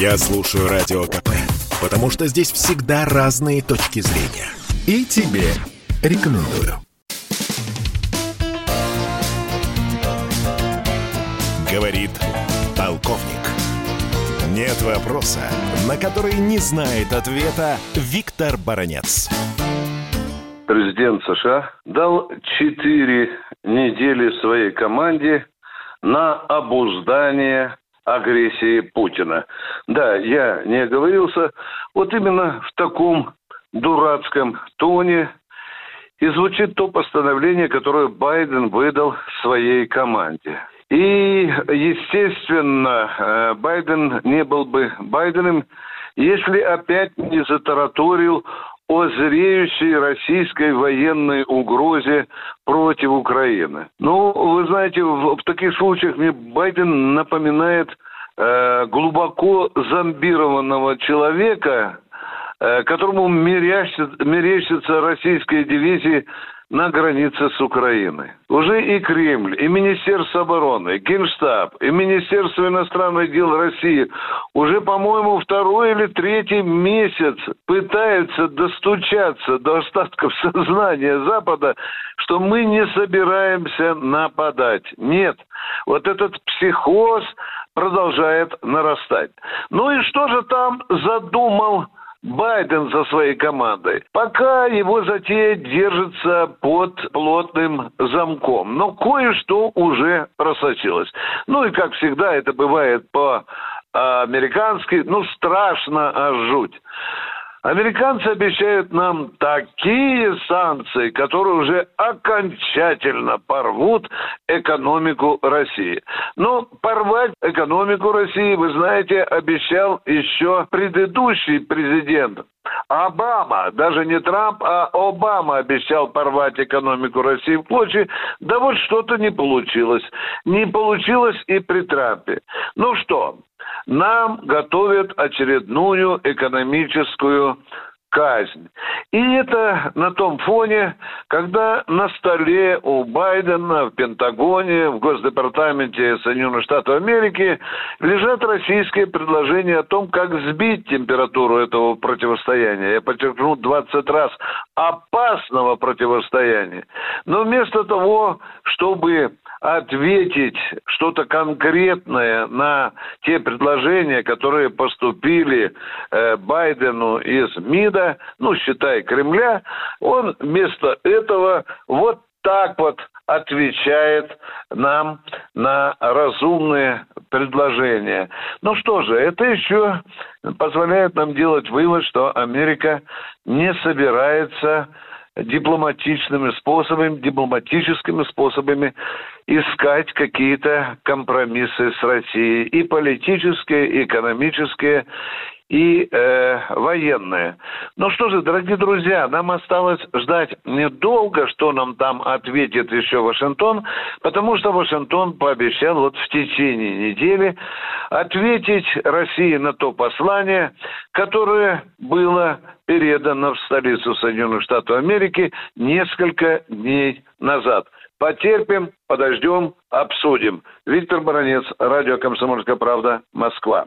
Я слушаю Радио КП, потому что здесь всегда разные точки зрения. И тебе рекомендую. Говорит полковник. Нет вопроса, на который не знает ответа Виктор Баранец. Президент США дал четыре недели своей команде на обуздание агрессии Путина. Да, я не оговорился. Вот именно в таком дурацком тоне и звучит то постановление, которое Байден выдал своей команде. И, естественно, э, Байден не был бы Байденом, если опять не затараторил о зреющей российской военной угрозе против Украины. Ну, вы знаете, в, в таких случаях мне Байден напоминает э, глубоко зомбированного человека, э, которому мерещится, мерещится российская дивизия на границе с Украиной. Уже и Кремль, и Министерство обороны, и Генштаб, и Министерство иностранных дел России уже, по-моему, второй или третий месяц пытаются достучаться до остатков сознания Запада, что мы не собираемся нападать. Нет, вот этот психоз продолжает нарастать. Ну и что же там задумал Байден со своей командой. Пока его затея держится под плотным замком. Но кое-что уже просочилось. Ну и, как всегда, это бывает по-американски, ну, страшно аж жуть. Американцы обещают нам такие санкции, которые уже окончательно порвут экономику России. Но порвать экономику России, вы знаете, обещал еще предыдущий президент Обама, даже не Трамп, а Обама обещал порвать экономику России в клочья. Да вот что-то не получилось. Не получилось и при Трампе. Ну что, нам готовят очередную экономическую казнь. И это на том фоне, когда на столе у Байдена, в Пентагоне, в Госдепартаменте Соединенных Штатов Америки лежат российские предложения о том, как сбить температуру этого противостояния. Я подчеркну 20 раз опасного противостояния. Но вместо того, чтобы ответить что-то конкретное на те предложения, которые поступили э, Байдену из МИДа, ну, считай, Кремля, он вместо этого вот так вот отвечает нам на разумные предложения. Ну что же, это еще позволяет нам делать вывод, что Америка не собирается дипломатичными способами, дипломатическими способами искать какие-то компромиссы с Россией, и политические, и экономические, и э, военные. Ну что же, дорогие друзья, нам осталось ждать недолго, что нам там ответит еще Вашингтон, потому что Вашингтон пообещал вот в течение недели ответить России на то послание, которое было передано в столицу Соединенных Штатов Америки несколько дней назад. Потерпим, подождем, обсудим. Виктор Баранец, радио «Комсомольская правда», Москва.